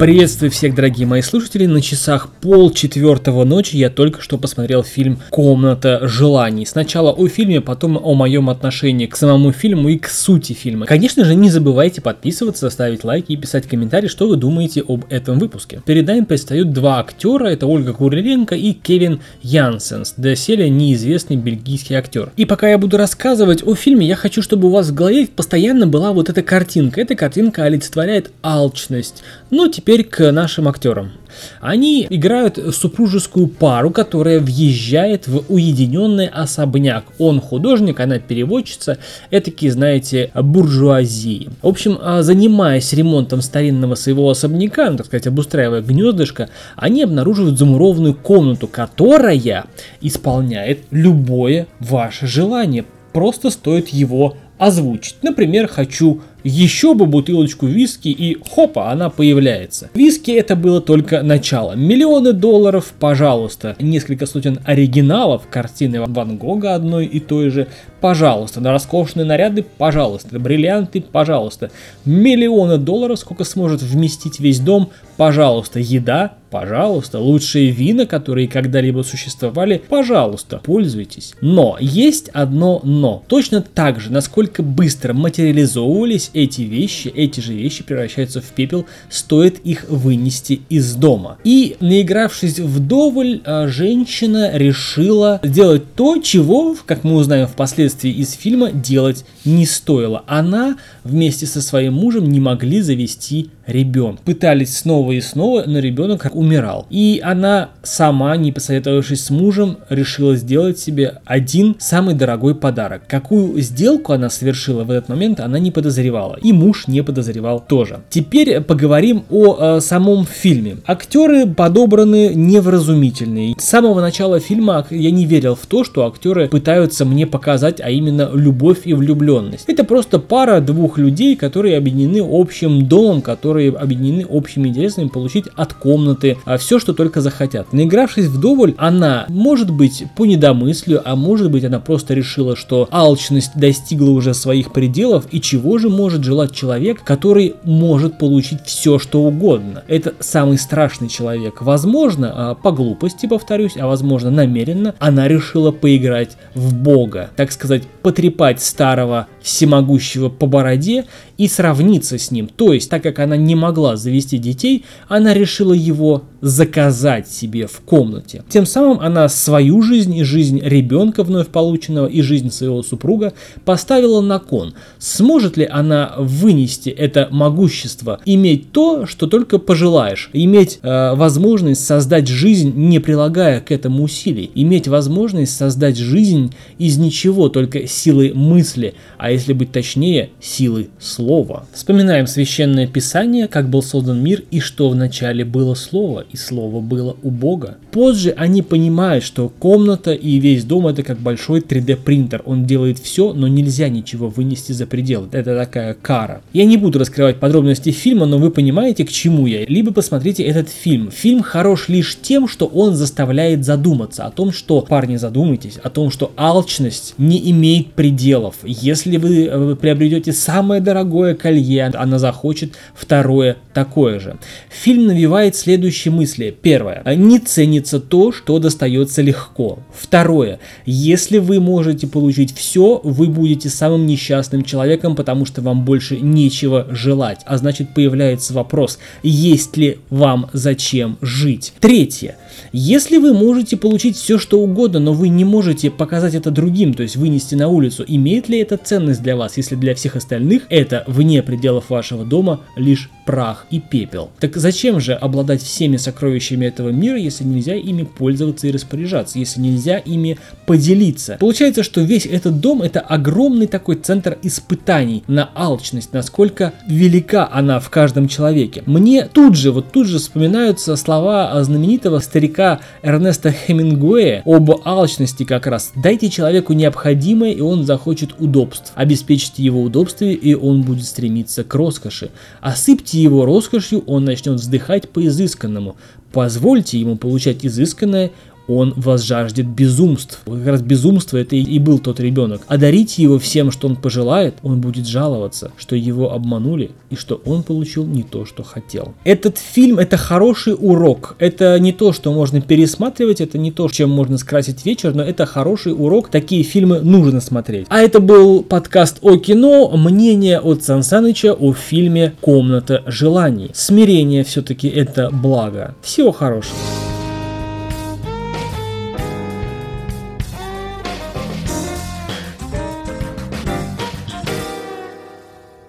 Приветствую всех, дорогие мои слушатели. На часах пол четвертого ночи я только что посмотрел фильм «Комната желаний». Сначала о фильме, потом о моем отношении к самому фильму и к сути фильма. Конечно же, не забывайте подписываться, ставить лайки и писать комментарии, что вы думаете об этом выпуске. Перед нами предстают два актера, это Ольга Куриленко и Кевин Янсенс, доселе неизвестный бельгийский актер. И пока я буду рассказывать о фильме, я хочу, чтобы у вас в голове постоянно была вот эта картинка. Эта картинка олицетворяет алчность. Ну, теперь теперь к нашим актерам. Они играют супружескую пару, которая въезжает в уединенный особняк. Он художник, она переводчица, этакие, знаете, буржуазии. В общем, а, занимаясь ремонтом старинного своего особняка, ну, так сказать, обустраивая гнездышко, они обнаруживают замурованную комнату, которая исполняет любое ваше желание. Просто стоит его озвучить. Например, хочу еще бы бутылочку виски и хопа, она появляется. Виски это было только начало. Миллионы долларов, пожалуйста. Несколько сотен оригиналов картины Ван Гога одной и той же, пожалуйста. На роскошные наряды, пожалуйста. Бриллианты, пожалуйста. Миллионы долларов, сколько сможет вместить весь дом, пожалуйста. Еда, пожалуйста. Лучшие вина, которые когда-либо существовали, пожалуйста, пользуйтесь. Но есть одно но. Точно так же, насколько быстро материализовывались эти вещи, эти же вещи превращаются в пепел, стоит их вынести из дома. И наигравшись вдоволь, а, женщина решила сделать то, чего, как мы узнаем впоследствии из фильма, делать не стоило. Она вместе со своим мужем не могли завести ребенка. Пытались снова и снова, но ребенок умирал. И она сама, не посоветовавшись с мужем, решила сделать себе один самый дорогой подарок. Какую сделку она совершила в этот момент, она не подозревала. И муж не подозревал тоже. Теперь поговорим о э, самом фильме. Актеры подобраны невразумительные. С самого начала фильма я не верил в то, что актеры пытаются мне показать, а именно любовь и влюбленность. Это просто пара двух людей, которые объединены общим домом, которые которые объединены общими интересами получить от комнаты а все, что только захотят. Наигравшись вдоволь, она может быть по недомыслию, а может быть она просто решила, что алчность достигла уже своих пределов и чего же может желать человек, который может получить все, что угодно. Это самый страшный человек. Возможно, а, по глупости, повторюсь, а возможно намеренно, она решила поиграть в бога, так сказать, потрепать старого всемогущего по бороде и сравниться с ним. То есть, так как она не могла завести детей, она решила его заказать себе в комнате. Тем самым она свою жизнь и жизнь ребенка вновь полученного и жизнь своего супруга поставила на кон. Сможет ли она вынести это могущество, иметь то, что только пожелаешь, иметь э, возможность создать жизнь, не прилагая к этому усилий, иметь возможность создать жизнь из ничего, только силы мысли, а если быть точнее, силы слова. Вспоминаем священное писание, как был создан мир и что вначале было слово, и слово было у Бога. Позже они понимают, что комната и весь дом это как большой 3D принтер. Он делает все, но нельзя ничего вынести за пределы. Это такая кара. Я не буду раскрывать подробности фильма, но вы понимаете, к чему я. Либо посмотрите этот фильм. Фильм хорош лишь тем, что он заставляет задуматься о том, что, парни, задумайтесь, о том, что алчность не имеет пределов. Если вы э, приобретете самое дорогое колье, она захочет второе такое же. Фильм навевает следующие мысли. Первое. Не ценится то, что достается легко. Второе. Если вы можете получить все, вы будете самым несчастным человеком, потому что вам больше нечего желать. А значит появляется вопрос, есть ли вам зачем жить. Третье. Если вы можете получить все, что угодно, но вы не можете показать это другим, то есть вынести на улицу, имеет ли это ценность для вас, если для всех остальных это вне пределов вашего дома лишь прах и пепел. Так зачем же обладать всеми сокровищами этого мира, если нельзя ими пользоваться и распоряжаться, если нельзя ими поделиться? Получается, что весь этот дом это огромный такой центр испытаний на алчность, насколько велика она в каждом человеке. Мне тут же, вот тут же вспоминаются слова знаменитого старика Эрнеста Хемингуэя об алчности как раз. Дайте человеку необходимое, и он захочет удобств. Обеспечьте его удобствие, и он будет стремиться к роскоши. Осыпьте его роскошью, он начнет вздыхать по изысканному. Позвольте ему получать изысканное, он возжаждет безумств. Как раз безумство это и был тот ребенок. Одарите его всем, что он пожелает, он будет жаловаться, что его обманули и что он получил не то, что хотел. Этот фильм это хороший урок. Это не то, что можно пересматривать, это не то, чем можно скрасить вечер, но это хороший урок. Такие фильмы нужно смотреть. А это был подкаст о кино, мнение от Сан Саныча о фильме «Комната желаний». Смирение все-таки это благо. Всего хорошего.